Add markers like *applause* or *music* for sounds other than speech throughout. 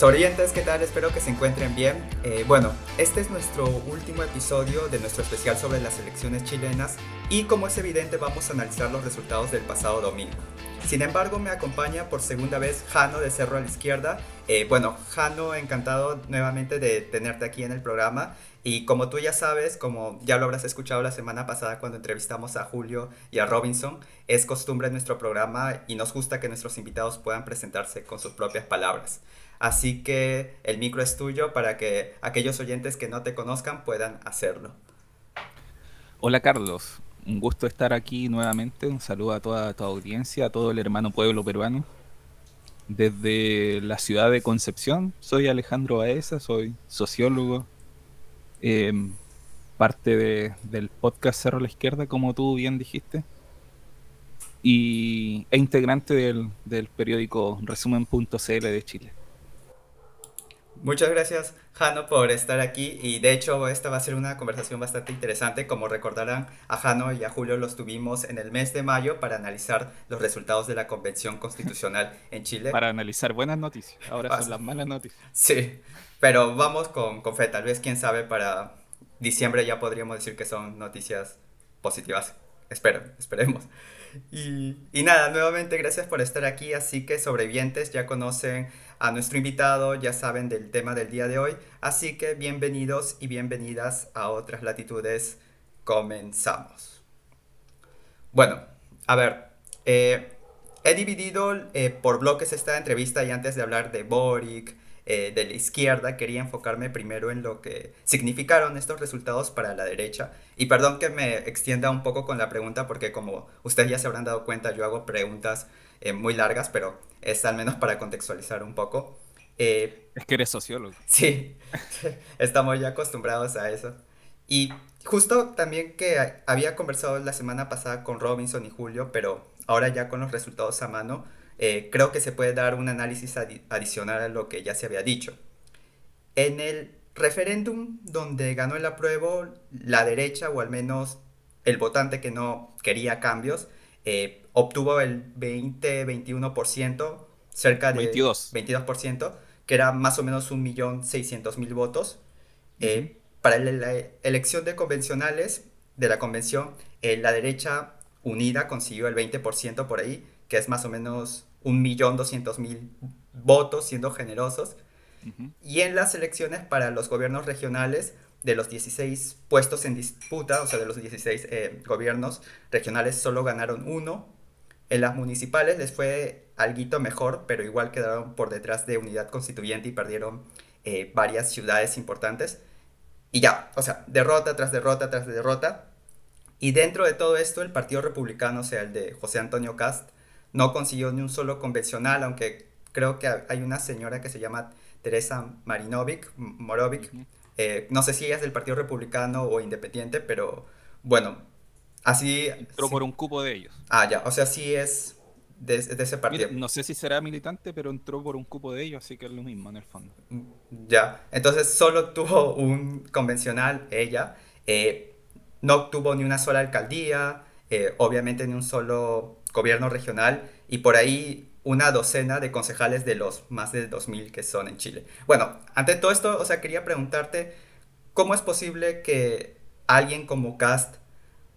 Sobrevivientes, ¿qué tal? Espero que se encuentren bien. Eh, bueno, este es nuestro último episodio de nuestro especial sobre las elecciones chilenas y como es evidente vamos a analizar los resultados del pasado domingo. Sin embargo, me acompaña por segunda vez Jano de Cerro a la Izquierda. Eh, bueno, Jano, encantado nuevamente de tenerte aquí en el programa. Y como tú ya sabes, como ya lo habrás escuchado la semana pasada cuando entrevistamos a Julio y a Robinson, es costumbre en nuestro programa y nos gusta que nuestros invitados puedan presentarse con sus propias palabras. Así que el micro es tuyo para que aquellos oyentes que no te conozcan puedan hacerlo. Hola Carlos, un gusto estar aquí nuevamente. Un saludo a toda tu audiencia, a todo el hermano pueblo peruano. Desde la ciudad de Concepción, soy Alejandro Baeza, soy sociólogo, em, parte del podcast Cerro a la Izquierda, como tú bien dijiste, y, e integrante del, del periódico Resumen.cl de Chile. Muchas gracias, Jano, por estar aquí. Y de hecho, esta va a ser una conversación bastante interesante. Como recordarán, a Jano y a Julio los tuvimos en el mes de mayo para analizar los resultados de la Convención Constitucional en Chile. Para analizar buenas noticias. Ahora son las malas noticias. Sí, pero vamos con, con fe. Tal vez, quién sabe, para diciembre ya podríamos decir que son noticias positivas. Espero, esperemos. Y, y, nada, nuevamente gracias por estar aquí. Así que sobrevivientes ya conocen a nuestro invitado, ya saben del tema del día de hoy. Así que bienvenidos y bienvenidas a otras latitudes. Comenzamos. Bueno, a ver, eh, he dividido eh, por bloques esta entrevista y antes de hablar de Boric, eh, de la izquierda, quería enfocarme primero en lo que significaron estos resultados para la derecha. Y perdón que me extienda un poco con la pregunta, porque como ustedes ya se habrán dado cuenta, yo hago preguntas eh, muy largas, pero es al menos para contextualizar un poco. Eh, es que eres sociólogo. *laughs* Sí, *laughs* estamos ya acostumbrados a eso. Y justo también que había conversado la semana pasada con Robinson y Julio, pero ahora ya con los resultados a mano, eh, creo que se puede dar un análisis adicional a lo que ya se había dicho. En el referéndum donde ganó el apruebo, la derecha, o al menos el votante que no quería cambios, eh, obtuvo el 20-21%, cerca de 22. 22%, que era más o menos 1.600.000 votos. Eh, para la, elección de convencionales de la convención, la derecha unida consiguió el 20% por ahí, que es más o menos un millón doscientos mil votos, siendo generosos. Y en las elecciones para los gobiernos regionales, de los 16 puestos en disputa, o sea, de los 16 eh, gobiernos regionales, solo ganaron uno. En las municipales les fue algo mejor, pero igual quedaron por detrás de Unidad Constituyente y perdieron eh, varias ciudades importantes. Y ya, o sea, derrota tras derrota tras derrota. Y dentro de todo esto, el Partido Republicano, o sea, el de José Antonio Cast, no consiguió ni un solo convencional, aunque creo que hay una señora que se llama Teresa Marinovic, Morovic, eh, no sé si ella es del Partido Republicano o Independiente, pero bueno, así... Entró por un cupo de ellos. Ah, ya, o sea, sí es de, ese partido. no sé si será militante, pero entró por un cupo de ellos, así que es lo mismo en el fondo. Mm, ya, entonces solo tuvo un convencional ella, eh, no tuvo ni una sola alcaldía, eh, obviamente ni un solo gobierno regional y por ahí una docena de concejales de los más de 2.000 que son en Chile. Bueno, ante todo esto, o sea, quería preguntarte, ¿cómo es posible que alguien como Cast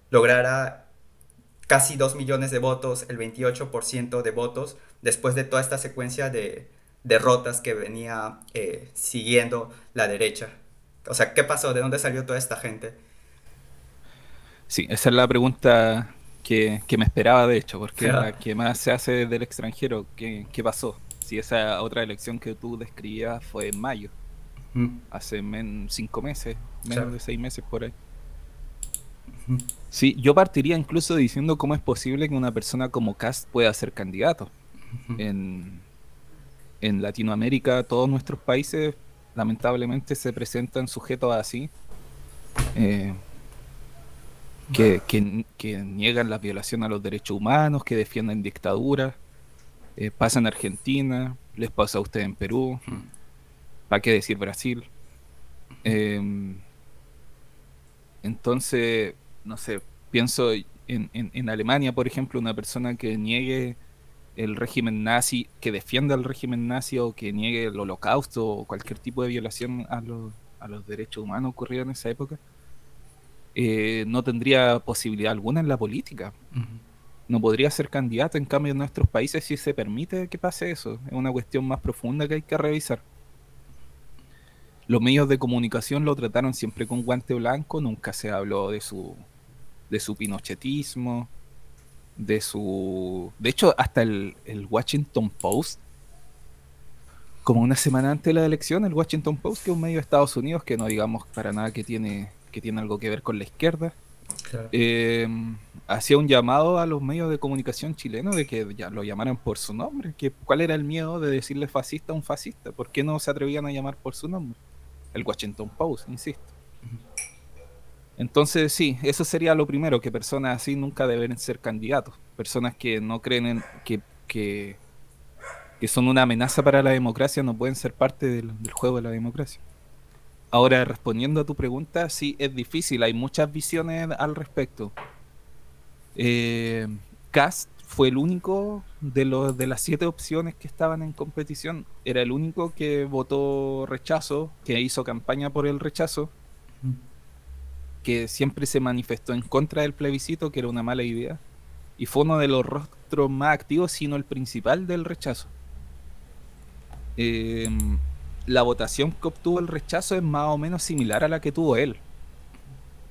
lograra casi 2 millones de votos, el 28% de votos, después de toda esta secuencia de derrotas que venía eh, siguiendo la derecha? O sea, ¿qué pasó? ¿De dónde salió toda esta gente? Sí, esa es la pregunta que, me esperaba, de hecho, porque la que más se hace del extranjero. ¿Qué, pasó? Si esa otra elección que tú describías fue en mayo, hace cinco meses, menos de seis meses por ahí. Sí, yo partiría incluso diciendo cómo es posible que una persona como Cast pueda ser candidato. en, en Latinoamérica, todos nuestros países lamentablemente se presentan sujetos así. Eh, que, niegan la violación a los derechos humanos, que defienden dictaduras. Eh, pasa en Argentina, les pasa a usted en Perú, ¿para qué decir Brasil? Em, entonces, no sé, pienso en, en, Alemania, por ejemplo, una persona que niegue el régimen nazi, que defienda el régimen nazi o que niegue el holocausto o cualquier tipo de violación a los, a los derechos humanos ocurrido en esa época, eh, no tendría posibilidad alguna en la política. No podría ser candidato, en cambio en nuestros países si se permite que pase eso. Es una cuestión más profunda que hay que revisar. Los medios de comunicación lo trataron siempre con guante blanco, nunca se habló de su, de su pinochetismo, de su... De hecho, hasta el, el Washington Post, como una semana antes de la elección, el Washington Post, que es un medio de Estados Unidos, que no digamos para nada que tiene, que tiene algo que ver con la izquierda, eh, hacía un llamado a los medios de comunicación chilenos de que ya lo llamaran por su nombre. Que, ¿Cuál era el miedo de decirle fascista a un fascista? ¿Por qué no se atrevían a llamar por su nombre? El Washington Post, insisto. Entonces, sí, eso sería lo primero, que personas así nunca deben ser candidatos. Personas que no creen en que, que, son una amenaza para la democracia no pueden ser parte del, juego de la democracia. Ahora, respondiendo a tu pregunta, sí, es difícil, hay muchas visiones al respecto. Eh, Cast fue el único de, de las siete opciones que estaban en competición, era el único que votó rechazo, que hizo campaña por el rechazo que siempre se manifestó en contra del plebiscito, que era una mala idea, y fue uno de los rostros más activos, sino el principal del rechazo. Em, la votación que obtuvo el rechazo es más o menos similar a la que tuvo él.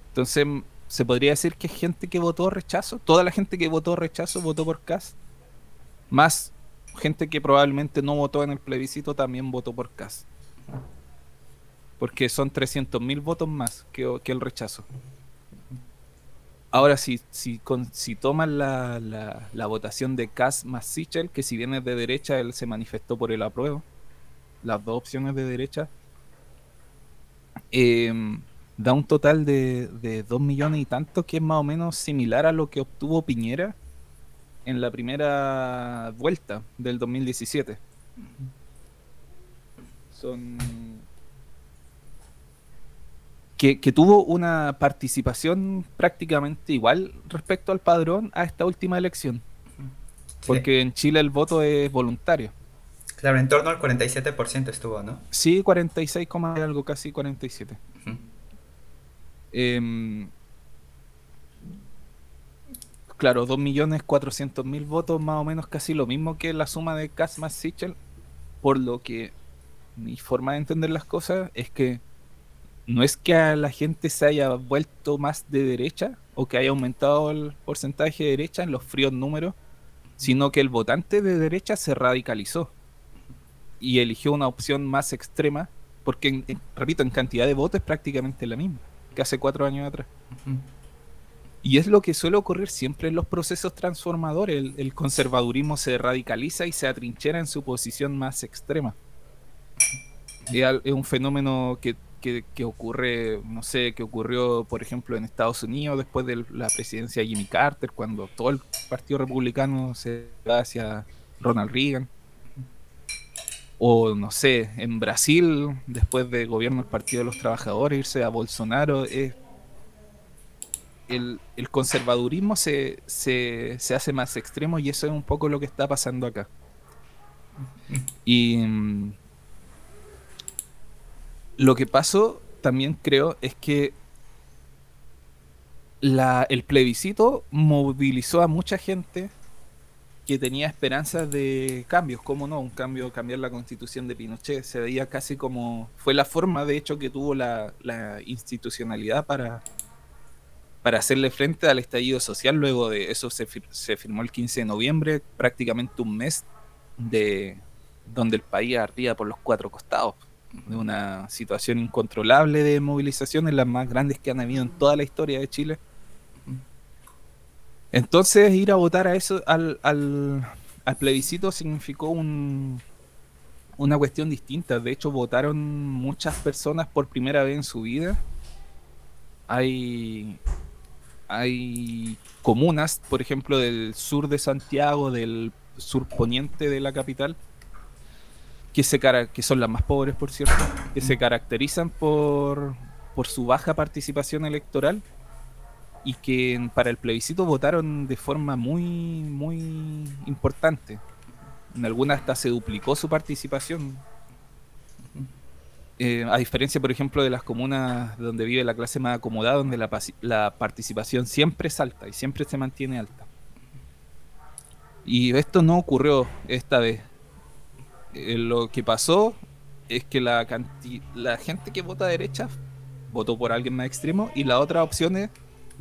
Entonces, se podría decir que gente que votó rechazo, toda la gente que votó rechazo votó por Cast, más gente que probablemente no votó en el plebiscito también votó por Cast porque son 300.000 votos más que, el rechazo. Ahora, si, si, si toman la, la, votación de Kass más Sichel, que si viene de derecha, él se manifestó por el apruebo, las dos opciones de derecha, em, da un total de, de 2 millones y tanto, que es más o menos similar a lo que obtuvo Piñera en la primera vuelta del 2017. Son que, tuvo una participación prácticamente igual respecto al padrón a esta última elección. Porque en Chile el voto es voluntario. Claro, en torno al 47% estuvo, ¿no? Sí, 46, algo, casi 47. Em, claro, 2.400.000 votos, más o menos casi lo mismo que la suma de Kass más Sichel. Por lo que mi forma de entender las cosas es que no es que a la gente se haya vuelto más de derecha o que haya aumentado el porcentaje de derecha en los fríos números, sino que el votante de derecha se radicalizó y eligió una opción más extrema, porque, repito, en cantidad de votos es prácticamente la misma que hace cuatro años atrás. Y es lo que suele ocurrir siempre en los procesos transformadores. El, el, conservadurismo se radicaliza y se atrinchera en su posición más extrema. Es un fenómeno que que, ocurre, no sé, que ocurrió, por ejemplo, en Estados Unidos después de la presidencia de Jimmy Carter, cuando todo el Partido Republicano se va hacia Ronald Reagan. O, no sé, en Brasil, después del gobierno del Partido de los Trabajadores, irse a Bolsonaro. el, el, conservadurismo se, se, se hace más extremo y eso es un poco lo que está pasando acá. Y mm, lo que pasó también creo es que el plebiscito movilizó a mucha gente que tenía esperanzas de cambios, ¿cómo no? Un cambio, cambiar la constitución de Pinochet, se veía casi como, fue la forma de hecho que tuvo la, institucionalidad para, para hacerle frente al estallido social, luego de eso se, se firmó el 15 de noviembre, prácticamente un mes de donde el país ardía por los cuatro costados de una situación incontrolable de movilizaciones, las más grandes que han habido en toda la historia de Chile. Entonces ir a votar a eso, al, al, plebiscito significó un, una cuestión distinta. De hecho, votaron muchas personas por primera vez en su vida. Hay, hay comunas, por ejemplo, del sur de Santiago, del sur poniente de la capital, que, se que son las más pobres, por cierto, que se caracterizan por, por su baja participación electoral y que para el plebiscito votaron de forma muy, muy importante. En algunas hasta se duplicó su participación. Eh, a diferencia, por ejemplo, de las comunas donde vive la clase más acomodada, donde la, la participación siempre es alta y siempre se mantiene alta. Y esto no ocurrió esta vez. Eh, lo que pasó es que la, la gente que vota derecha votó por alguien más extremo y las otras opciones,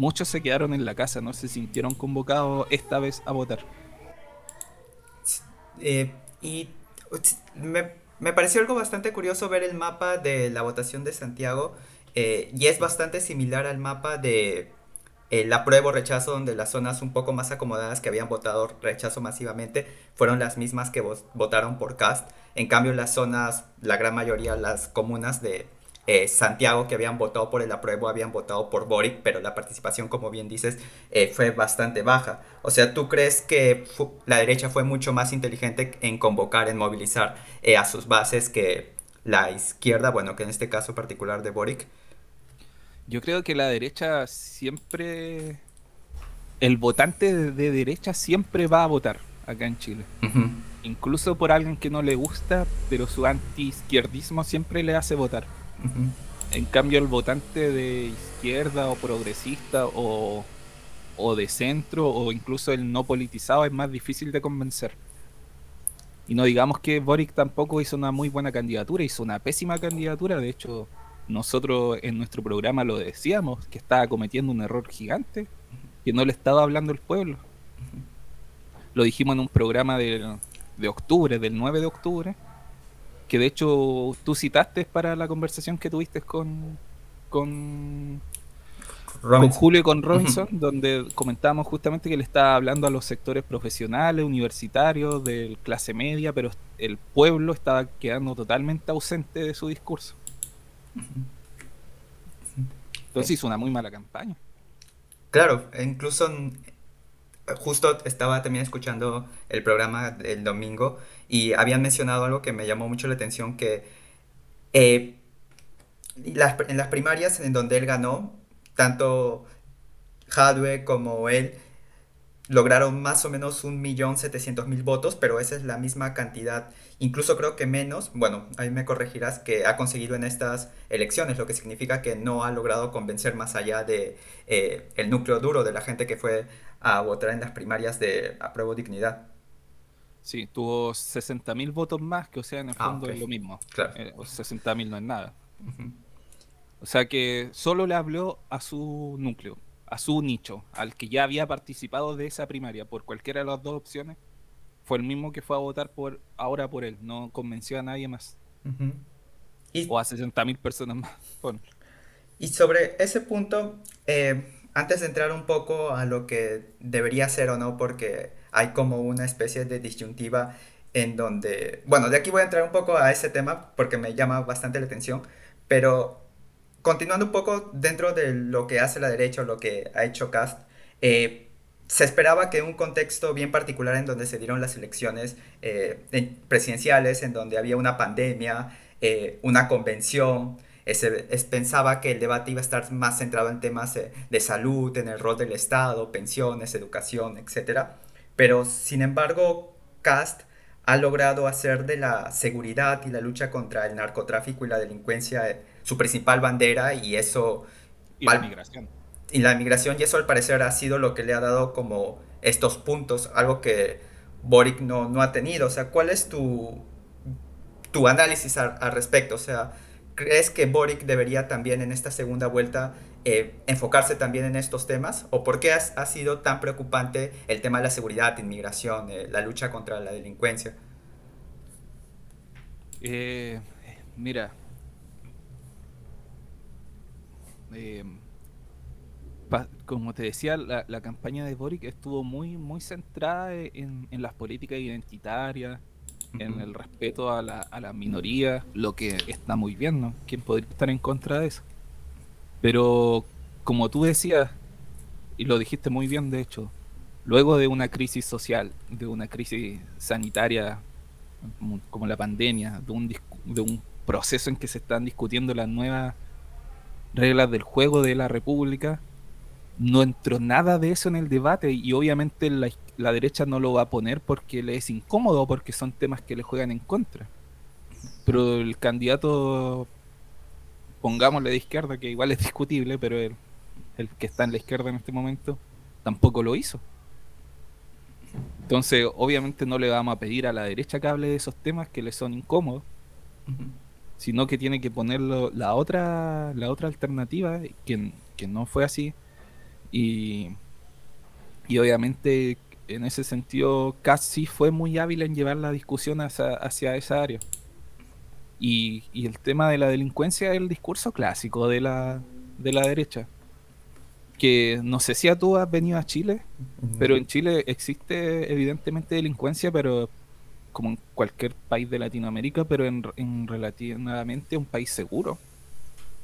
muchos se quedaron en la casa, no se sintieron convocados esta vez a votar. Eh, y me, pareció algo bastante curioso ver el mapa de la votación de Santiago eh, y es bastante similar al mapa de el apruebo rechazo, donde las zonas un poco más acomodadas que habían votado rechazo masivamente fueron las mismas que votaron por Cast. En cambio, las zonas, la gran mayoría, las comunas de eh, Santiago que habían votado por el apruebo habían votado por Boric, pero la participación, como bien dices, eh, fue bastante baja. O sea, ¿tú crees que la derecha fue mucho más inteligente en convocar, en movilizar eh, a sus bases que la izquierda, bueno, que en este caso particular de Boric? Yo creo que la derecha siempre. El votante de derecha siempre va a votar acá en Chile. Incluso por alguien que no le gusta, pero su anti-izquierdismo siempre le hace votar. En cambio, el votante de izquierda o progresista o, o de centro o incluso el no politizado es más difícil de convencer. Y no digamos que Boric tampoco hizo una muy buena candidatura, hizo una pésima candidatura. De hecho, nosotros en nuestro programa lo decíamos, que estaba cometiendo un error gigante, que no le estaba hablando el pueblo. Lo dijimos en un programa de, de octubre, del 9 de octubre, que de hecho tú citaste para la conversación que tuviste con, con, con Julio y con Robinson, donde comentábamos justamente que le estaba hablando a los sectores profesionales, universitarios, de clase media, pero el pueblo estaba quedando totalmente ausente de su discurso. Entonces hizo una muy mala campaña. Claro, e incluso justo estaba también escuchando el programa el domingo y habían mencionado algo que me llamó mucho la atención, que eh, en las primarias en donde él ganó, tanto Hadwe como él lograron más o menos un millón setecientos mil votos, pero esa es la misma cantidad, incluso creo que menos, bueno, ahí me corregirás, que ha conseguido en estas elecciones, lo que significa que no ha logrado convencer más allá de eh, el núcleo duro de la gente que fue a votar en las primarias de apruebo dignidad. Sí, tuvo 60 mil votos más, que o sea, en el ah, fondo es lo mismo. Claro. Eh, 60 mil no es nada. O sea que solo le habló a su núcleo a su nicho, al que ya había participado de esa primaria por cualquiera de las dos opciones, fue el mismo que fue a votar por ahora por él, no convenció a nadie más. o a 60 mil personas más. *laughs* Y sobre ese punto, eh, antes de entrar un poco a lo que debería ser o no, porque hay como una especie de disyuntiva en donde, bueno, de aquí voy a entrar un poco a ese tema porque me llama bastante la atención, pero continuando un poco dentro de lo que hace la derecha o lo que ha hecho Cast, eh, se esperaba que un contexto bien particular en donde se dieron las elecciones eh, presidenciales, en donde había una pandemia, eh, una convención, se pensaba que el debate iba a estar más centrado en temas de salud, en el rol del Estado, pensiones, educación, etc. Pero, sin embargo, Cast ha logrado hacer de la seguridad y la lucha contra el narcotráfico y la delincuencia su principal bandera y eso... Y la migración. Y la migración, y eso al parecer ha sido lo que le ha dado como estos puntos, algo que Boric no, no ha tenido. O sea, ¿cuál es tu, tu análisis al, respecto? O sea, ¿crees que Boric debería también en esta segunda vuelta eh, enfocarse también en estos temas? ¿O por qué ha, sido tan preocupante el tema de la seguridad, inmigración, eh, la lucha contra la delincuencia? Eh, mira, como te decía, la, campaña de Boric estuvo muy, muy centrada en, las políticas identitarias, en el respeto a la, a la minoría, lo que está muy bien, ¿no? ¿Quién podría estar en contra de eso? Pero como tú decías, y lo dijiste muy bien de hecho, luego de una crisis social, de una crisis sanitaria como la pandemia, de un, de un proceso en que se están discutiendo las nuevas reglas del juego de la República, no entró nada de eso en el debate y obviamente la, la, derecha no lo va a poner porque le es incómodo, porque son temas que le juegan en contra. Pero el candidato, pongámosle de izquierda, que igual es discutible, pero el, el que está en la izquierda en este momento, tampoco lo hizo. Entonces, obviamente no le vamos a pedir a la derecha que hable de esos temas que le son incómodos, sino que tiene que ponerlo la otra, la otra alternativa, que, que no fue así. Y, y obviamente en ese sentido casi fue muy hábil en llevar la discusión hacia, hacia esa área. Y, y, el tema de la delincuencia es el discurso clásico de la, de la derecha que no sé si a tú has venido a Chile, pero en Chile existe evidentemente delincuencia, pero como en cualquier país de Latinoamérica, pero en, relativamente un país seguro.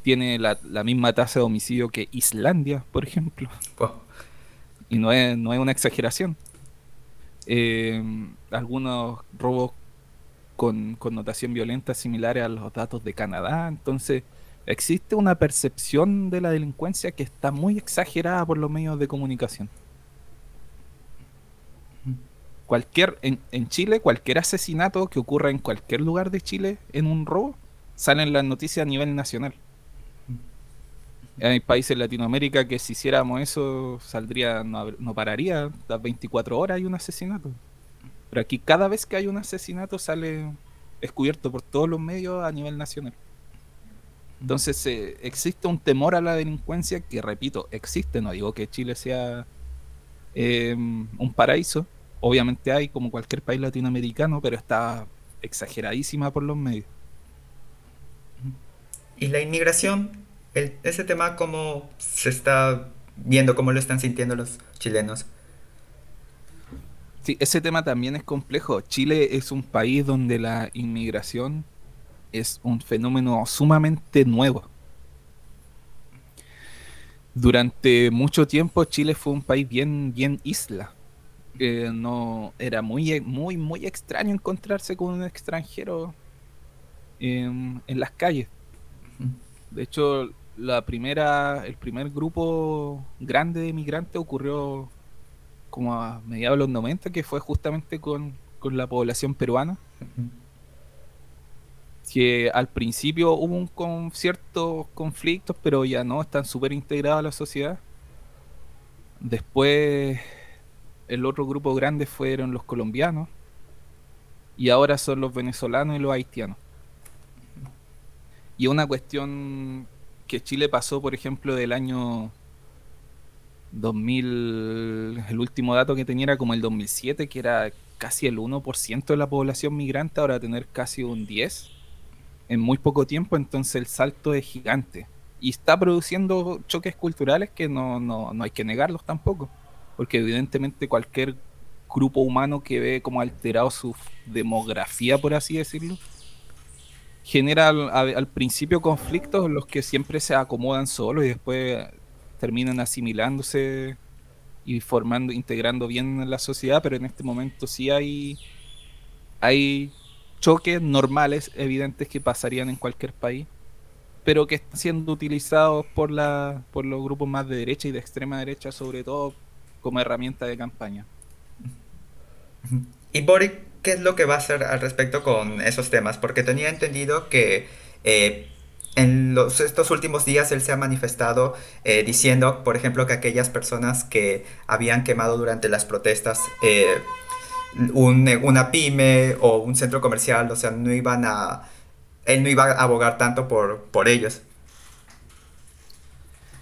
Tiene la, misma tasa de homicidio que Islandia, por ejemplo. Y no es, no es una exageración. Eh, algunos robos con connotación violenta similares a los datos de Canadá. Entonces, existe una percepción de la delincuencia que está muy exagerada por los medios de comunicación. Cualquier, en, Chile, cualquier asesinato que ocurra en cualquier lugar de Chile en un robo, sale en las noticias a nivel nacional. Hay países en Latinoamérica que si hiciéramos eso, saldría, no, pararía, las 24 horas hay un asesinato. Pero aquí cada vez que hay un asesinato sale descubierto por todos los medios a nivel nacional. Entonces eh, existe un temor a la delincuencia que, repito, existe, no digo que Chile sea em, un paraíso, obviamente hay como cualquier país latinoamericano, pero está exageradísima por los medios. ¿Y la inmigración? Ese tema, ¿cómo se está viendo, cómo lo están sintiendo los chilenos? Sí, ese tema también es complejo. Chile es un país donde la inmigración es un fenómeno sumamente nuevo. Durante mucho tiempo Chile fue un país bien, bien isla. no era muy, muy, muy extraño encontrarse con un extranjero en, las calles. De hecho, la primera, el primer grupo grande de migrantes ocurrió como a mediados de los 90, que fue justamente con, la población peruana que al principio hubo un con ciertos conflictos, pero ya no, están súper integrados a la sociedad. Después el otro grupo grande fueron los colombianos y ahora son los venezolanos y los haitianos. Y una cuestión que Chile pasó, por ejemplo, del año 2000, el último dato que tenía era como el 2007, que era casi el 1% de la población migrante, ahora tener casi un 10% en muy poco tiempo, entonces el salto es gigante. Y está produciendo choques culturales que no, no, no hay que negarlos tampoco, porque evidentemente cualquier grupo humano que ve como alterado su demografía, por así decirlo, genera al, principio conflictos los que siempre se acomodan solos y después terminan asimilándose y formando, integrando bien en la sociedad, pero en este momento sí hay, hay choques normales, evidentes que pasarían en cualquier país, pero que están siendo utilizados por, la, por los grupos más de derecha y de extrema derecha, sobre todo como herramienta de campaña. ¿Y Boric qué es lo que va a hacer al respecto con esos temas? Porque tenía entendido que eh, en los, estos últimos días él se ha manifestado eh, diciendo, por ejemplo, que aquellas personas que habían quemado durante las protestas eh, una pyme o un centro comercial, o sea, no iban a, él no iba a abogar tanto por, por ellos.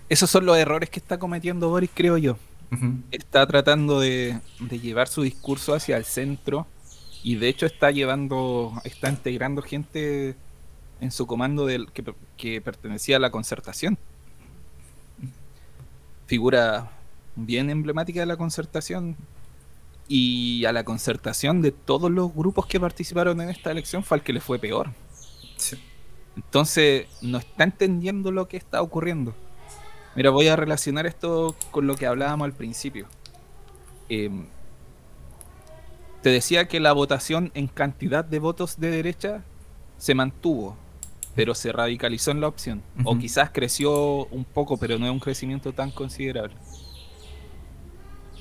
Esos son los errores que está cometiendo Boris, creo yo. Está tratando de, llevar su discurso hacia el centro y de hecho está llevando, está integrando gente en su comando del, que, que pertenecía a la concertación. Figura bien emblemática de la concertación, y a la concertación de todos los grupos que participaron en esta elección fue al que le fue peor. Entonces, no está entendiendo lo que está ocurriendo. Mira, voy a relacionar esto con lo que hablábamos al principio. Em, te decía que la votación en cantidad de votos de derecha se mantuvo, pero se radicalizó en la opción. O quizás creció un poco, pero no es un crecimiento tan considerable.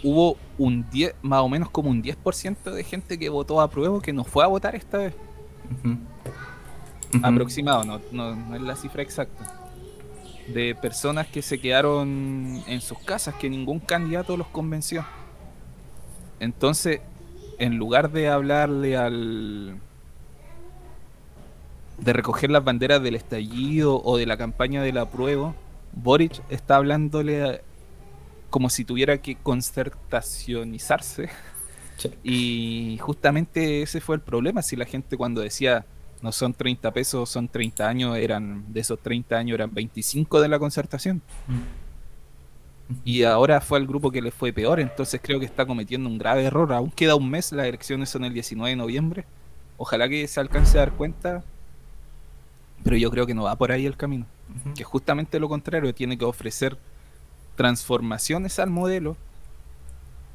hubo un 10, más o menos como un 10% de gente que votó a prueba que no fue a votar esta vez. Aproximado, no, no, es la cifra exacta. De personas que se quedaron en sus casas, que ningún candidato los convenció. Entonces, en lugar de hablarle al. de recoger las banderas del estallido o de la campaña del apruebo, Boric está hablándole como si tuviera que concertacionizarse. Y justamente ese fue el problema. Si la gente cuando decía no son 30 pesos, son 30 años, eran de esos 30 años eran 25 de la concertación. Mm. Y ahora fue al grupo que le fue peor, entonces creo que está cometiendo un grave error. Aún queda un mes, las elecciones son el 19 de noviembre. Ojalá que se alcance a dar cuenta, pero yo creo que no va por ahí el camino. Que justamente lo contrario, tiene que ofrecer transformaciones al modelo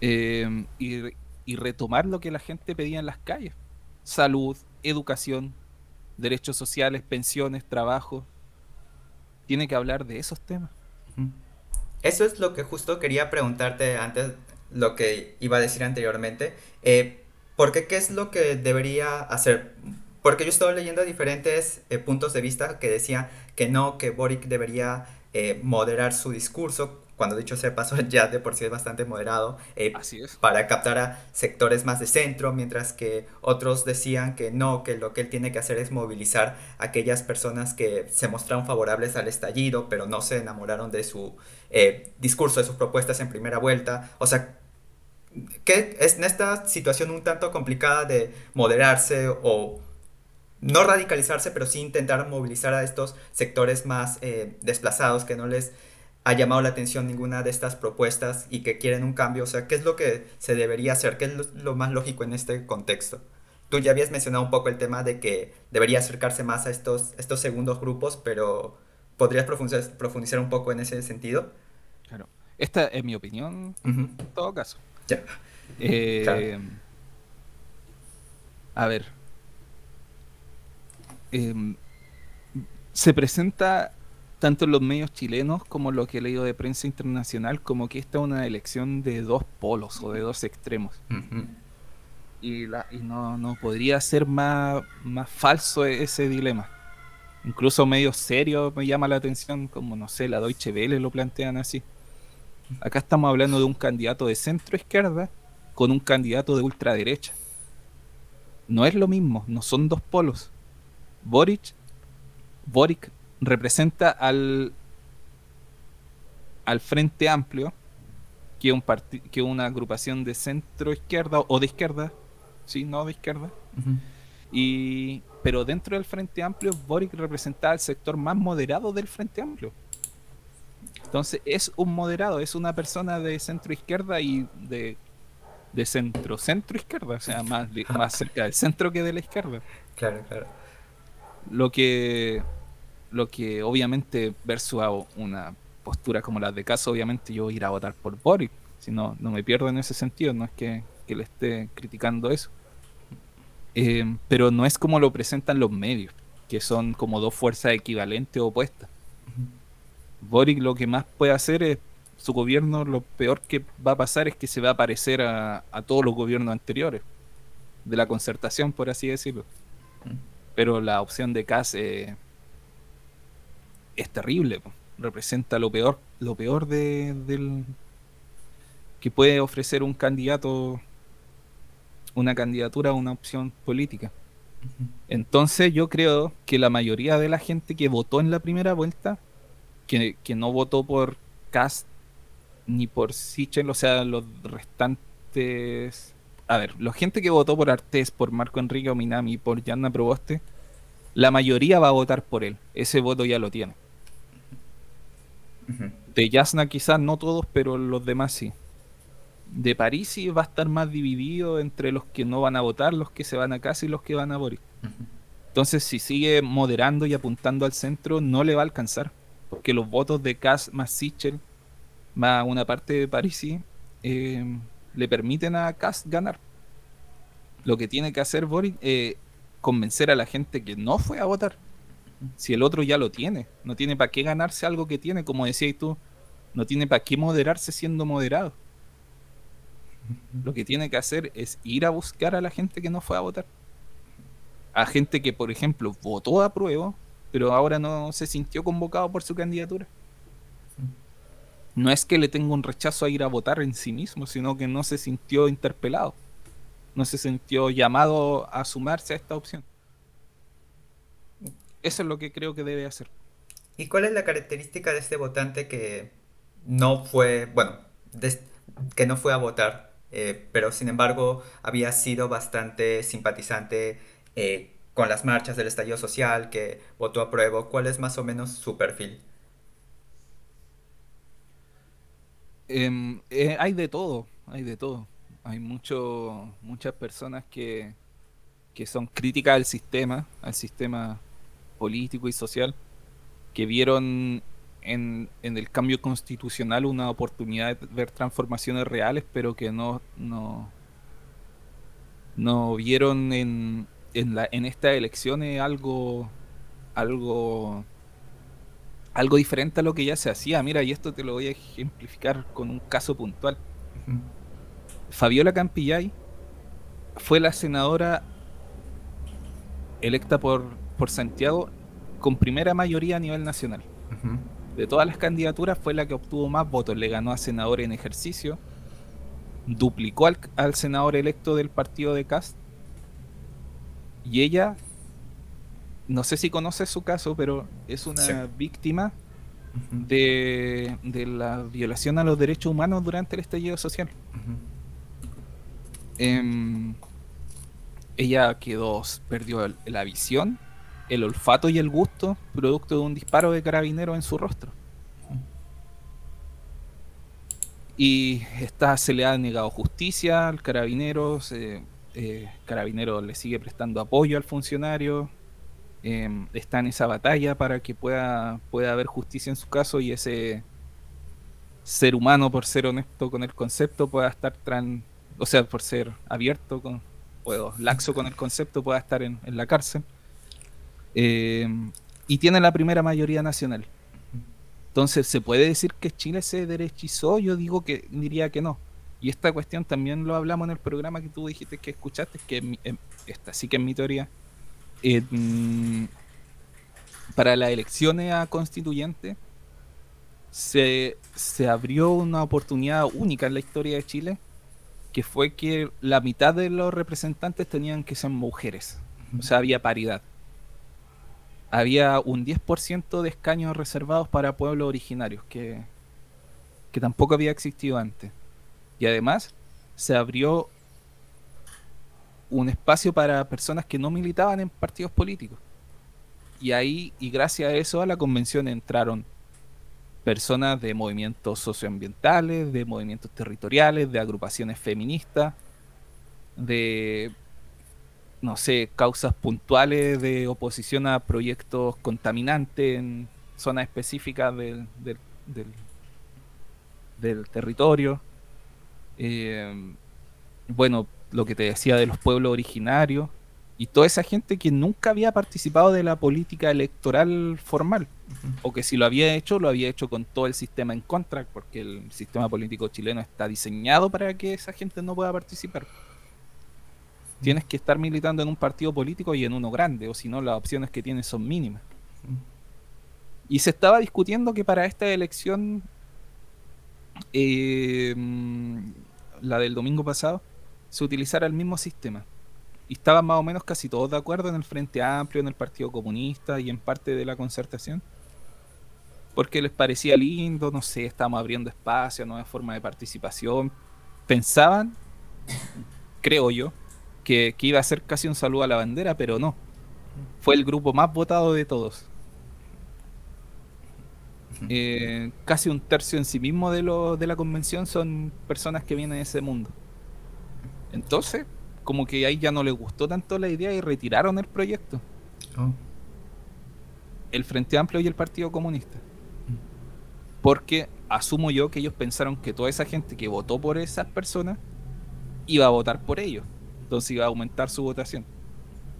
eh, y, retomar lo que la gente pedía en las calles. Salud, educación, derechos sociales, pensiones, trabajo. Tiene que hablar de esos temas. Eso es lo que justo quería preguntarte antes, lo que iba a decir anteriormente. Eh, ¿Por qué qué es lo que debería hacer? Porque yo estaba leyendo diferentes eh, puntos de vista que decían que no, que Boric debería eh, moderar su discurso cuando dicho sea paso, *laughs* ya de por sí es bastante moderado, eh, para captar a sectores más de centro, mientras que otros decían que no, que lo que él tiene que hacer es movilizar a aquellas personas que se mostraron favorables al estallido, pero no se enamoraron de su eh, discurso, de sus propuestas en primera vuelta. O sea, que es en esta situación un tanto complicada de moderarse o no radicalizarse, pero sí intentar movilizar a estos sectores más eh, desplazados que no les ha llamado la atención ninguna de estas propuestas y que quieren un cambio. O sea, ¿qué es lo que se debería hacer? ¿Qué es lo, más lógico en este contexto? Tú ya habías mencionado un poco el tema de que debería acercarse más a estos, estos segundos grupos, pero ¿podrías profundizar, profundizar un poco en ese sentido? Claro. Esta es mi opinión, en todo caso. Ya. Eh, a ver. Em, se presenta tanto en los medios chilenos como lo que he leído de prensa internacional, como que esta es una elección de dos polos o de dos extremos. Y, la, y no, no, podría ser más, más falso e-, ese dilema. Incluso medios serios me llama la atención, como no sé, la Deutsche Welle lo plantean así. Acá estamos hablando de un candidato de centro izquierda con un candidato de ultraderecha. No es lo mismo, no son dos polos. Boric, Boric representa al, al Frente Amplio, que es un que una agrupación de centro izquierda o de izquierda, sí, no de izquierda. y, pero dentro del Frente Amplio, Boric representa al sector más moderado del Frente Amplio. Entonces es un moderado, es una persona de centro izquierda y de, de centro centro izquierda, o sea, más, *laughs* más cerca del centro que de la izquierda. Claro, claro. Lo que lo que obviamente versus una postura como la de caso, obviamente yo ir a votar por Boric, si no, no me pierdo en ese sentido, no es que, le esté criticando eso. Eh, pero no es como lo presentan los medios, que son como dos fuerzas equivalentes o opuestas. Boric lo que más puede hacer es su gobierno, lo peor que va a pasar es que se va a parecer a, todos los gobiernos anteriores, de la concertación, por así decirlo. Pero la opción de CAS es es terrible, representa lo peor, lo peor de, del que puede ofrecer un candidato, una candidatura, una opción política. Entonces yo creo que la mayoría de la gente que votó en la primera vuelta, que, no votó por Cast ni por Sichel, o sea, los restantes... A ver, la gente que votó por Artés, por Marco Enrique Ominami, por Yanna Proboste, la mayoría va a votar por él. Ese voto ya lo tiene. De Yasna quizás no todos, pero los demás sí. De París sí va a estar más dividido entre los que no van a votar, los que se van a casa y los que van a Boris. Entonces, si sigue moderando y apuntando al centro, no le va a alcanzar. Porque los votos de Kass más Sichel, más una parte de Parisi, eh, le permiten a Kass ganar. Lo que tiene que hacer Boris es convencer a la gente que no fue a votar si el otro ya lo tiene, no tiene para qué ganarse algo que tiene, como decías tú, no tiene para qué moderarse siendo moderado. Lo que tiene que hacer es ir a buscar a la gente que no fue a votar. A gente que, por ejemplo, votó a prueba, pero ahora no se sintió convocado por su candidatura. No es que le tenga un rechazo a ir a votar en sí mismo, sino que no se sintió interpelado. No se sintió llamado a sumarse a esta opción. Eso es lo que creo que debe hacer. ¿Y cuál es la característica de este votante que no fue, bueno, que no fue a votar, eh, pero sin embargo había sido bastante simpatizante eh, con las marchas del estallido social, que votó a prueba? ¿Cuál es más o menos su perfil? Em, eh, hay de todo, hay de todo. Hay mucho, muchas personas que, que son críticas al sistema, al sistema político y social, que vieron en, en, el cambio constitucional una oportunidad de ver transformaciones reales, pero que no, no, no vieron en, en, la, en estas elecciones algo, algo, algo diferente a lo que ya se hacía. Mira, y esto te lo voy a ejemplificar con un caso puntual. Fabiola Campillay fue la senadora electa por, por Santiago con primera mayoría a nivel nacional. De todas las candidaturas fue la que obtuvo más votos. Le ganó a senador en ejercicio, duplicó al, senador electo del partido de Cast. Y ella, no sé si conoce su caso, pero es una víctima de, de, la violación a los derechos humanos durante el estallido social. Em, ella quedó, perdió la visión el olfato y el gusto producto de un disparo de carabinero en su rostro. Y esta se le ha negado justicia al carabinero, eh, carabinero le sigue prestando apoyo al funcionario, em, está en esa batalla para que pueda, pueda haber justicia en su caso y ese ser humano, por ser honesto con el concepto, pueda estar tran, o sea, por ser abierto con, o laxo con el concepto, pueda estar en la cárcel. Eh, y tiene la primera mayoría nacional. Entonces, ¿se puede decir que Chile se derechizó? Yo digo que diría que no. Y esta cuestión también lo hablamos en el programa que tú dijiste que escuchaste, que em, esta sí que es mi teoría. Eh, mm, para las elecciones a constituyente se, se abrió una oportunidad única en la historia de Chile, que fue que la mitad de los representantes tenían que ser mujeres. O sea, había paridad había un 10% de escaños reservados para pueblos originarios, que, que tampoco había existido antes. Y además se abrió un espacio para personas que no militaban en partidos políticos. Y ahí, y gracias a eso, a la convención entraron personas de movimientos socioambientales, de movimientos territoriales, de agrupaciones feministas, de no sé, causas puntuales de oposición a proyectos contaminantes en zonas específicas del, del, territorio. Eh, bueno, lo que te decía de los pueblos originarios y toda esa gente que nunca había participado de la política electoral formal, o que si lo había hecho, lo había hecho con todo el sistema en contra, porque el sistema político chileno está diseñado para que esa gente no pueda participar tienes que estar militando en un partido político y en uno grande, o si no, las opciones que tienes son mínimas. Y se estaba discutiendo que para esta elección, eh, la del domingo pasado, se utilizara el mismo sistema. Y estaban más o menos casi todos de acuerdo en el Frente Amplio, en el Partido Comunista y en parte de la concertación. Porque les parecía lindo, no sé, estábamos abriendo espacio, nuevas formas de participación. Pensaban, creo yo, que, iba a ser casi un saludo a la bandera, pero no. Fue el grupo más votado de todos. Eh, casi un tercio en sí mismo de, lo, de la convención son personas que vienen de ese mundo. Entonces, como que ahí ya no les gustó tanto la idea y retiraron el proyecto. Oh. El Frente Amplio y el Partido Comunista. Porque asumo yo que ellos pensaron que toda esa gente que votó por esas personas iba a votar por ellos entonces iba a aumentar su votación.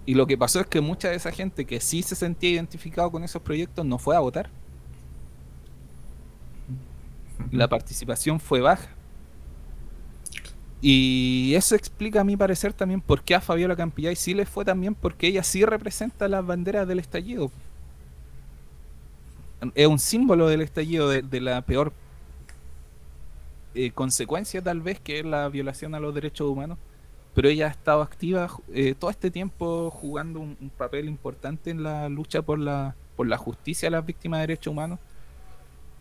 Y lo que pasó es que mucha de esa gente que sí se sentía identificado con esos proyectos no fue a votar. La participación fue baja. Y eso explica a mi parecer también por qué a Fabiola Campillay sí le fue también, porque ella sí representa las banderas del estallido. Es un símbolo del estallido, de, la peor eh, consecuencia tal vez, que es la violación a los derechos humanos. Pero ella ha estado activa eh, todo este tiempo jugando un, papel importante en la lucha por la, por la justicia a las víctimas de derechos humanos.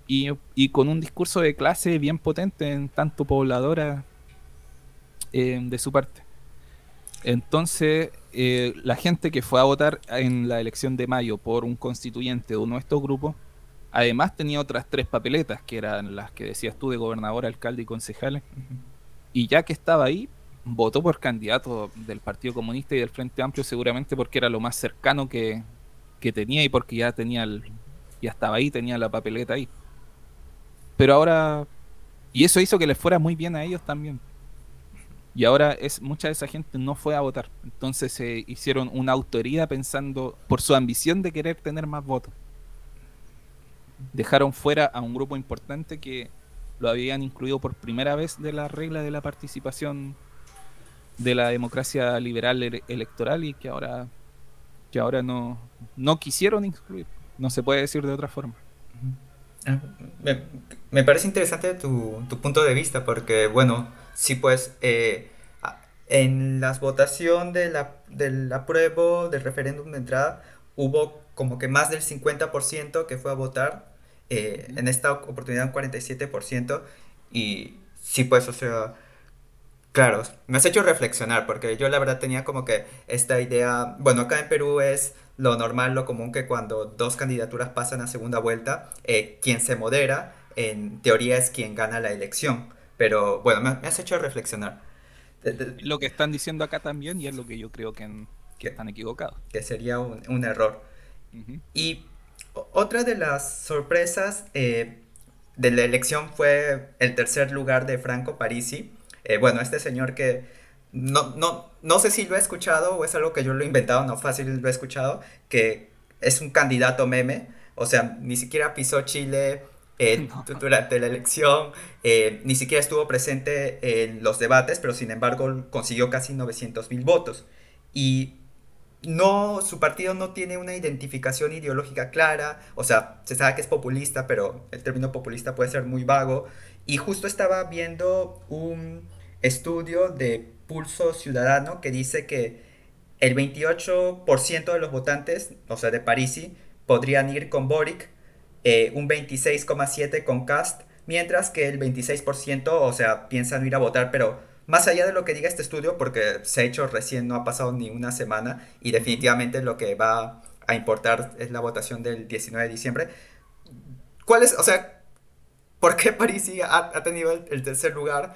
Y, y con un discurso de clase bien potente en tanto pobladora eh, de su parte. Entonces, eh, la gente que fue a votar en la elección de mayo por un constituyente de uno de estos grupos, además tenía otras tres papeletas, que eran las que decías tú de gobernador, alcalde y concejales. Y ya que estaba ahí, votó por candidato del Partido Comunista y del Frente Amplio, seguramente porque era lo más cercano que, que tenía y porque ya tenía el, ya estaba ahí, tenía la papeleta ahí. Pero ahora, y eso hizo que les fuera muy bien a ellos también. Y ahora es mucha de esa gente no fue a votar. Entonces se hicieron una autoría pensando por su ambición de querer tener más votos. Dejaron fuera a un grupo importante que lo habían incluido por primera vez de la regla de la participación de la democracia liberal electoral y que ahora que ahora no, no quisieron incluir. No se puede decir de otra forma. Ah, me, parece interesante tu, tu punto de vista porque, bueno, Sí, pues eh, en la votación de la, del apruebo del referéndum de entrada hubo como que más del 50% que fue a votar, eh, en esta oportunidad un 47%, y sí, pues, o sea, claro, me has hecho reflexionar, porque yo la verdad tenía como que esta idea, bueno, acá en Perú es lo normal, lo común que cuando dos candidaturas pasan a segunda vuelta, eh, quien se modera, en teoría es quien gana la elección. Pero bueno, me, has hecho reflexionar. Lo que están diciendo acá también y es lo que yo creo que, están equivocados. Que sería un, error. Y otra de las sorpresas eh, de la elección fue el tercer lugar de Franco Parisi. Eh, bueno, este señor que no, no, no sé si lo he escuchado o es algo que yo lo he inventado, no fácil lo he escuchado, que es un candidato meme. O sea, ni siquiera pisó Chile, eh, *laughs* durante la elección, eh, ni siquiera estuvo presente en los debates, pero sin embargo consiguió casi 900 mil votos. Y no, su partido no tiene una identificación ideológica clara, o sea, se sabe que es populista, pero el término populista puede ser muy vago. Y justo estaba viendo un estudio de Pulso Ciudadano que dice que el 28% de los votantes, o sea, de Parisi, podrían ir con Boric, eh, un 26,7% con Cast, mientras que el 26%, o sea, piensan ir a votar, pero más allá de lo que diga este estudio, porque se ha hecho recién, no ha pasado ni una semana, y definitivamente lo que va a importar es la votación del 19 de diciembre. ¿Cuál es, o sea, por qué París ha, ha tenido el, tercer lugar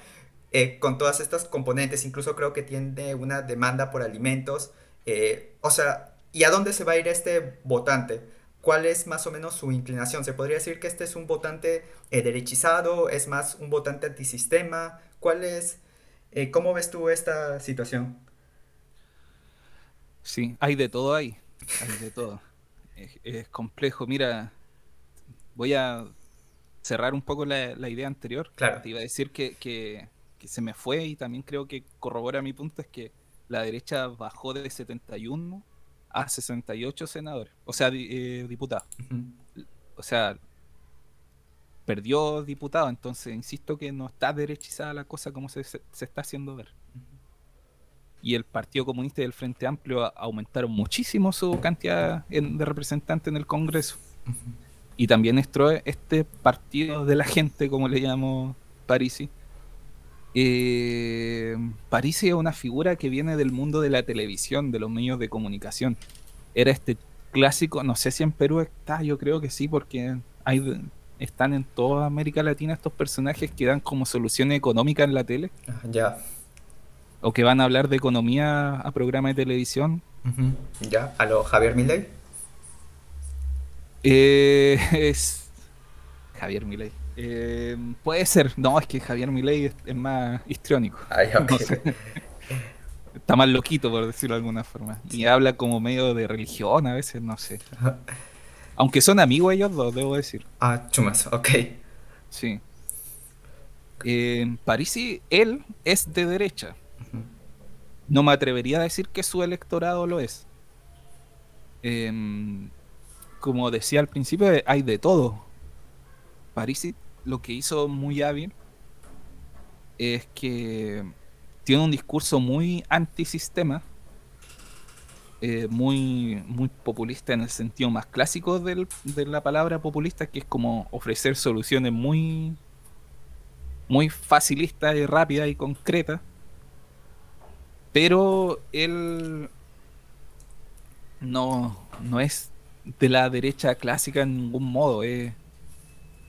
eh, con todas estas componentes? Incluso creo que tiene una demanda por alimentos. Eh, o sea, ¿y a dónde se va a ir este votante? ¿Cuál es más o menos su inclinación? ¿Se podría decir que este es un votante eh, derechizado? ¿Es más un votante antisistema? ¿Cuál es, ¿Cómo ves tú esta situación? Sí, hay de todo ahí. Hay de todo. es, complejo. Mira, voy a cerrar un poco la, idea anterior. Claro. Te iba a decir que, que, que, se me fue y también creo que corrobora mi punto, es que la derecha bajó de 71 a 68 senadores, o sea, eh, diputados. O sea, perdió diputado, entonces insisto que no está derechizada la cosa como se, está haciendo ver. Y el Partido Comunista y el Frente Amplio aumentaron muchísimo su cantidad de representantes en el Congreso. Y también este partido de la gente, como le llamo Parisi, eh, París es una figura que viene del mundo de la televisión, de los medios de comunicación. Era este clásico, no sé si en Perú está, yo creo que sí, porque hay, están en toda América Latina estos personajes que dan como solución económica en la tele. Ah, ya. O que van a hablar de economía a programas de televisión. Ya, a lo Javier Milei. Eh, *laughs* es Javier Milei. Eh, puede ser. No, es que Javier Milei es, más histriónico. *laughs* Está más loquito, por decirlo de alguna forma. Y habla como medio de religión a veces, no sé. Aunque son amigos ellos dos, debo decir. Ah, chumas, ok. Sí. Eh, Parisi, él es de derecha. No me atrevería a decir que su electorado lo es. Em, como decía al principio, hay de todo. Parisi lo que hizo muy hábil es que tiene un discurso muy antisistema, eh, muy, muy populista en el sentido más clásico de la palabra populista, que es como ofrecer soluciones muy, muy facilistas y rápidas y concretas. Pero él no, no es de la derecha clásica en ningún modo. Es,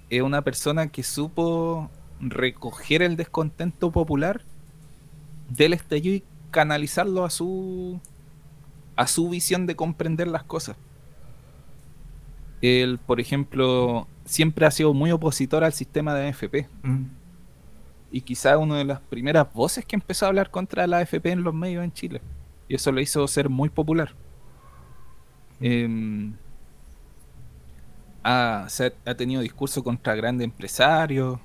es una persona que supo recoger el descontento popular del estallido y canalizarlo a su a su visión de comprender las cosas. Él, por ejemplo, siempre ha sido muy opositor al sistema de AFP. Mm. Y quizá una de las primeras voces que empezó a hablar contra la AFP en los medios en Chile. Y eso lo hizo ser muy popular. Eh, ha, ha tenido discurso contra grandes empresarios.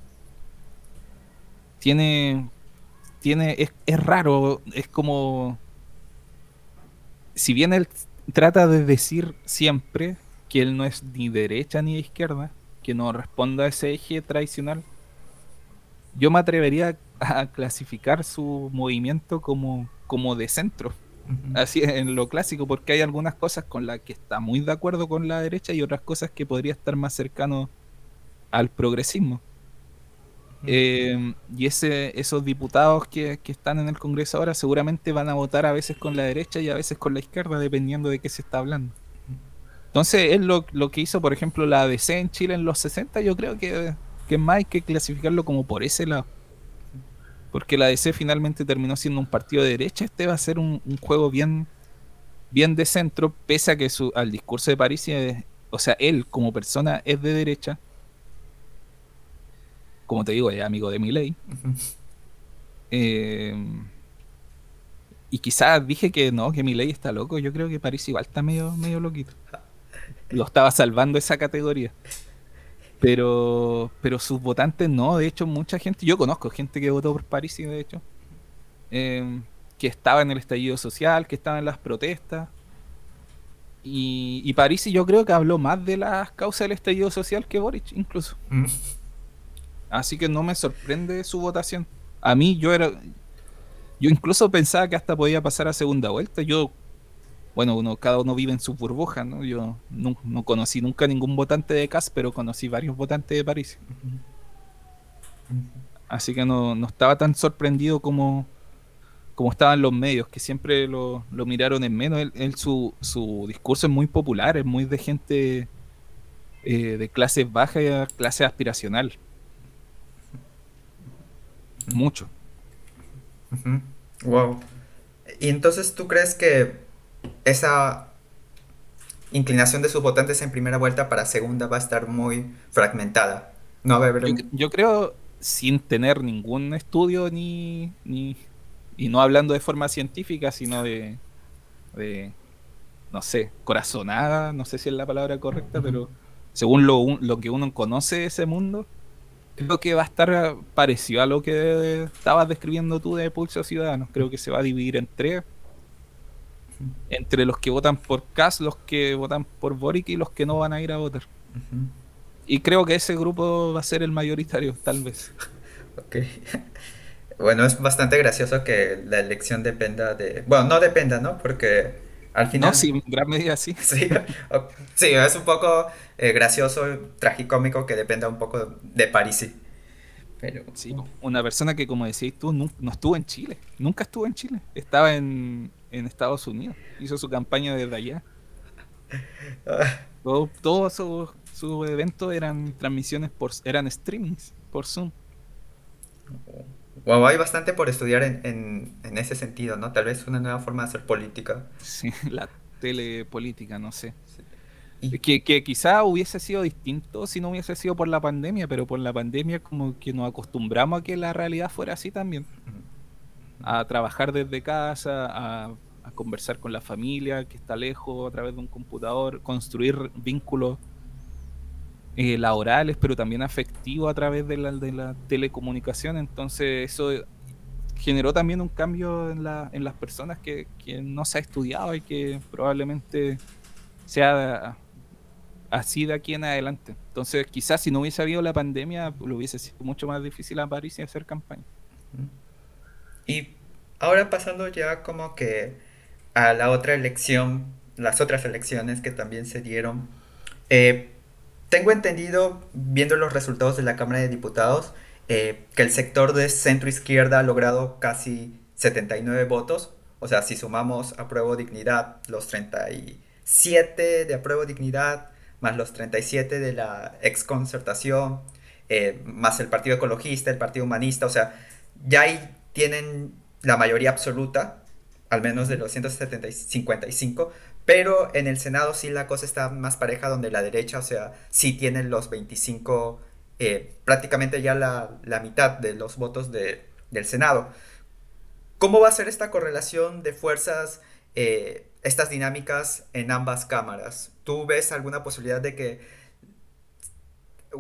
Tiene. Tiene. Es, raro. Es como. Si bien él trata de decir siempre que él no es ni derecha ni izquierda, que no responda a ese eje tradicional, yo me atrevería a clasificar su movimiento como, como de centro así en lo clásico, porque hay algunas cosas con las que está muy de acuerdo con la derecha y otras cosas que podría estar más cercano al progresismo. Eh, y ese, esos diputados que, están en el Congreso ahora seguramente van a votar a veces con la derecha y a veces con la izquierda, dependiendo de qué se está hablando. Entonces, es lo, lo que hizo, por ejemplo, la ADC en Chile en los 60, yo creo que, que más hay que clasificarlo como por ese lado porque la DC finalmente terminó siendo un partido de derecha, este va a ser un, juego bien, bien de centro, pese a que su, al discurso de París, o sea, él como persona es de derecha, como te digo, es amigo de mi ley. Eh, y quizás dije que no, que mi ley está loco, yo creo que París igual está medio, medio loquito. Lo estaba salvando esa categoría. Pero, pero sus votantes no, de hecho mucha gente, yo conozco gente que votó por Parisi, de hecho, em, que estaba en el estallido social, que estaba en las protestas. Y, y Parisi yo creo que habló más de las causas del estallido social que Boric, incluso. Mm. Así que no me sorprende su votación. A mí yo era... Yo incluso pensaba que hasta podía pasar a segunda vuelta. Yo bueno, uno, cada uno vive en su burbuja, ¿no? Yo no, conocí nunca ningún votante de CAS, pero conocí varios votantes de París. Así que no, estaba tan sorprendido como, como estaban los medios, que siempre lo, miraron en menos. Él, su, su, discurso es muy popular, es muy de gente eh, de clase baja y clase aspiracional. Mucho. Wow. Y entonces tú crees que esa inclinación de sus votantes en primera vuelta para segunda va a estar muy fragmentada. No va a haber... yo, creo, sin tener ningún estudio ni, ni, y no hablando de forma científica, sino de, de no sé, corazonada, no sé si es la palabra correcta, pero según lo, lo, que uno conoce de ese mundo, creo que va a estar parecido a lo que estabas describiendo tú de Pulso Ciudadanos. Creo que se va a dividir en tres entre los que votan por Kass, los que votan por Boric y los que no van a ir a votar. Y creo que ese grupo va a ser el mayoritario, tal vez. *laughs* ok. Bueno, es bastante gracioso que la elección dependa de... Bueno, no dependa, ¿no? Porque al final... No, sí, en gran medida sí. *laughs* sí, sí, es un poco eh, gracioso, tragicómico que dependa un poco de París. Pero... Sí, una persona que, como decías tú, no, no estuvo en Chile. Nunca estuvo en Chile. Estaba en, en Estados Unidos. Hizo su campaña desde allá. *laughs* Todo, todo su, su, evento eran transmisiones por eran streamings por Zoom. Wow, hay bastante por estudiar en, en, ese sentido, ¿no? Tal vez una nueva forma de hacer política. Sí, *laughs* la telepolítica, no sé. Que, que, quizá hubiese sido distinto si no hubiese sido por la pandemia, pero por la pandemia como que nos acostumbramos a que la realidad fuera así también a trabajar desde casa, a, conversar con la familia que está lejos a través de un computador, construir vínculos eh, laborales, pero también afectivos a través de la, de la telecomunicación. Entonces eso generó también un cambio en, la, en las personas que, que, no se ha estudiado y que probablemente sea así de aquí en adelante. Entonces quizás si no hubiese habido la pandemia, lo hubiese sido mucho más difícil a París y hacer campaña. Y ahora pasando ya como que a la otra elección, las otras elecciones que también se dieron. Eh, tengo entendido, viendo los resultados de la Cámara de Diputados, eh, que el sector de centro izquierda ha logrado casi 79 votos. O sea, si sumamos apruebo dignidad, los 37 de apruebo dignidad, más los 37 de la ex concertación, eh, más el Partido Ecologista, el Partido Humanista, o sea, ya ahí tienen la mayoría absoluta, al menos de los 155, pero en el Senado sí la cosa está más pareja, donde la derecha, o sea, sí tienen los 25 eh, prácticamente ya la, mitad de los votos del Senado. ¿Cómo va a ser esta correlación de fuerzas, eh, estas dinámicas en ambas cámaras? ¿Tú ves alguna posibilidad de que,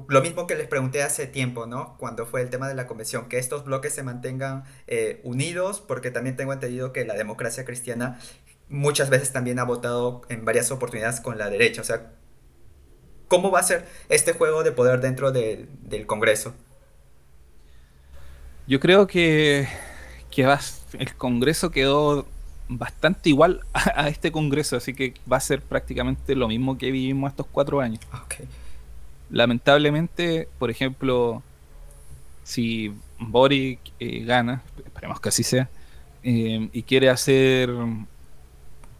lo mismo que les pregunté hace tiempo, ¿no? Cuando fue el tema de la convención, que estos bloques se mantengan eh, unidos, porque también tengo entendido que la democracia cristiana muchas veces también ha votado en varias oportunidades con la derecha. O sea, ¿Cómo va a ser este juego de poder dentro del Congreso? Yo creo que, el Congreso quedó bastante igual a, este Congreso, así que va a ser prácticamente lo mismo que vivimos estos cuatro años. Lamentablemente, por ejemplo, si Boric eh, gana, esperemos que así sea, eh, y quiere hacer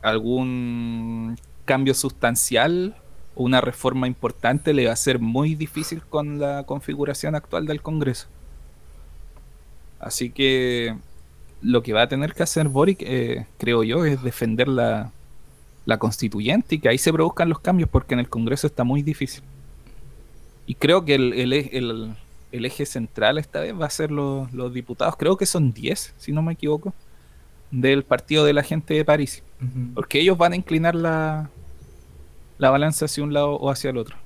algún cambio sustancial una reforma importante le va a ser muy difícil con la configuración actual del Congreso. Así que lo que va a tener que hacer Boric, eh, creo yo, es defender la, constituyente y que ahí se produzcan los cambios porque en el Congreso está muy difícil. Y creo que el, el, eje central esta vez va a ser los, diputados, creo que son 10, si no me equivoco, del partido de la gente de París. Porque ellos van a inclinar la, la balanza hacia un lado o hacia el otro.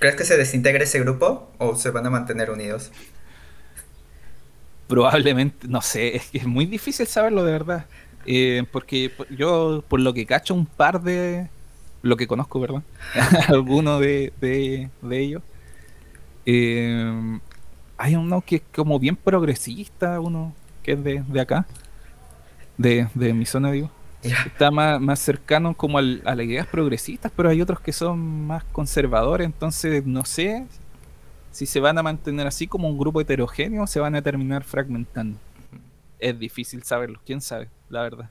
¿Crees que se desintegre ese grupo o se van a mantener unidos? Probablemente, no sé, es que es muy difícil saberlo de verdad. Eh, porque yo, por lo que cacho, un par de. Lo que conozco, ¿verdad? *laughs* Alguno de, ellos. Eh, hay uno que es como bien progresista, uno que es de, acá, de, de mi zona, digo. Está más, más cercano como a las ideas progresistas, pero hay otros que son más conservadores, entonces no sé si se van a mantener así como un grupo heterogéneo o se van a terminar fragmentando. Es difícil saberlo, quién sabe, la verdad.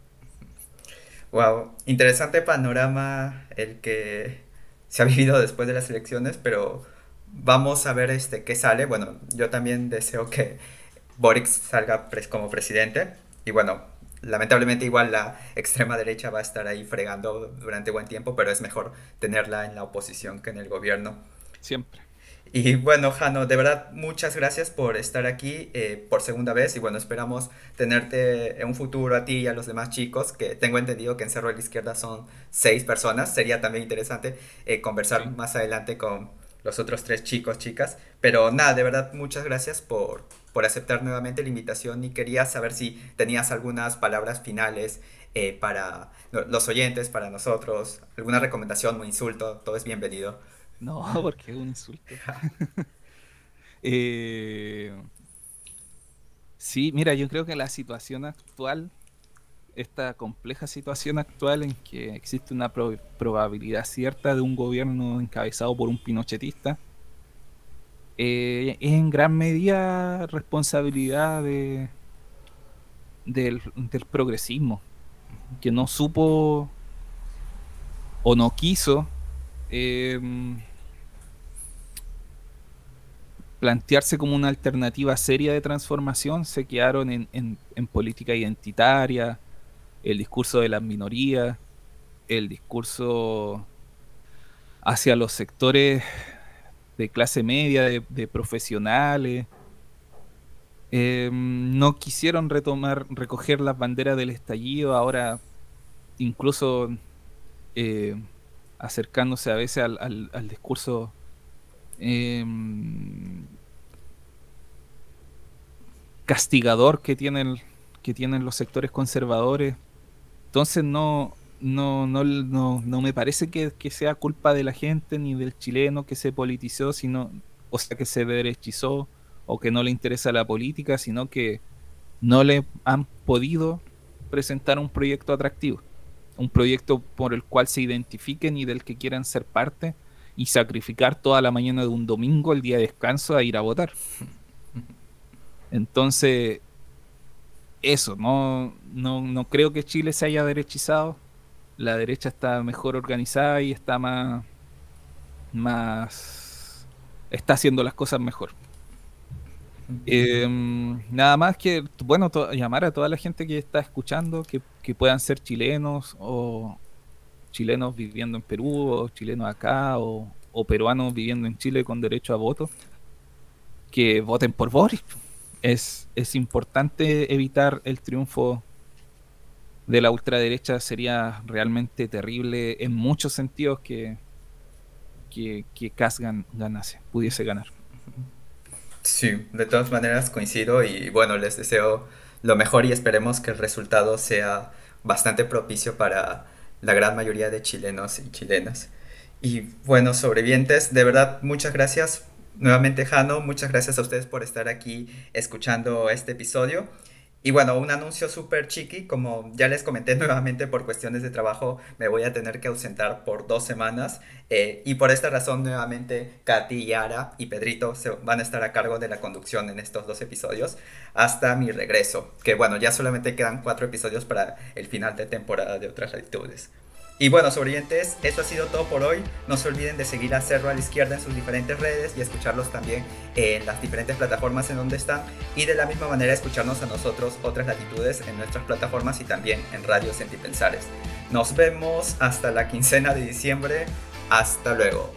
Wow, interesante panorama el que se ha vivido después de las elecciones, pero vamos a ver este qué sale. Bueno, yo también deseo que Boric salga como presidente y bueno, lamentablemente igual la extrema derecha va a estar ahí fregando durante buen tiempo, pero es mejor tenerla en la oposición que en el gobierno. Siempre. Y bueno, Jano, de verdad muchas gracias por estar aquí eh, por segunda vez. Y bueno, esperamos tenerte en un futuro a ti y a los demás chicos, que tengo entendido que en Cerro de la Izquierda son seis personas, sería también interesante eh, conversar más adelante con los otros tres chicos, chicas, pero nada, de verdad muchas gracias por, por aceptar nuevamente la invitación. Y quería saber si tenías algunas palabras finales eh, para los oyentes, para nosotros, alguna recomendación o insulto, todo es bienvenido. *laughs* No, porque es un insulto. *laughs* Eh, sí, mira, yo creo que la situación actual, esta compleja situación actual en que existe una probabilidad cierta de un gobierno encabezado por un pinochetista, eh, es en gran medida responsabilidad de, del, progresismo, que no supo o no quiso em, plantearse como una alternativa seria de transformación, se quedaron en, en política identitaria, el discurso de las minorías, el discurso hacia los sectores de clase media, de, profesionales. Em, no quisieron retomar, recoger las banderas del estallido, ahora incluso eh, acercándose a veces al, al, discurso em, castigador que tienen, que tienen los sectores conservadores. Entonces no, no, no, no, no me parece que, que, sea culpa de la gente ni del chileno que se politizó, sino, o sea, que se derechizó o que no le interesa la política, sino que no le han podido presentar un proyecto atractivo, un proyecto por el cual se identifiquen y del que quieran ser parte y sacrificar toda la mañana de un domingo, el día de descanso, a ir a votar. Entonces, eso, no, no, no creo que Chile se haya derechizado. La derecha está mejor organizada y está más, más, está haciendo las cosas mejor. Em, nada más que, bueno, llamar a toda la gente que está escuchando, que, puedan ser chilenos o chilenos viviendo en Perú, o chilenos acá, o, peruanos viviendo en Chile con derecho a voto, que voten por Boris. Es, es importante evitar el triunfo de la ultraderecha, sería realmente terrible en muchos sentidos que, que, que ganase, pudiese ganar. Sí, de todas maneras coincido y bueno, les deseo lo mejor y esperemos que el resultado sea bastante propicio para la gran mayoría de chilenos y chilenas. Y bueno, sobrevivientes, de verdad, muchas gracias nuevamente, Jano. Muchas gracias a ustedes por estar aquí escuchando este episodio. Y bueno, un anuncio súper chiqui, como ya les comenté *laughs* nuevamente por cuestiones de trabajo, me voy a tener que ausentar por dos semanas eh, y por esta razón nuevamente Katy, Yara y Pedrito se van a estar a cargo de la conducción en estos dos episodios hasta mi regreso, que bueno, ya solamente quedan cuatro episodios para el final de temporada de otras latitudes. Y bueno, sobrevivientes, esto ha sido todo por hoy. No se olviden de seguir a Cerro a la Izquierda en sus diferentes redes y escucharlos también en las diferentes plataformas en donde están. Y de la misma manera escucharnos a nosotros otras latitudes en nuestras plataformas y también en Radio Sentipensares. Nos vemos hasta la quincena de diciembre. Hasta luego.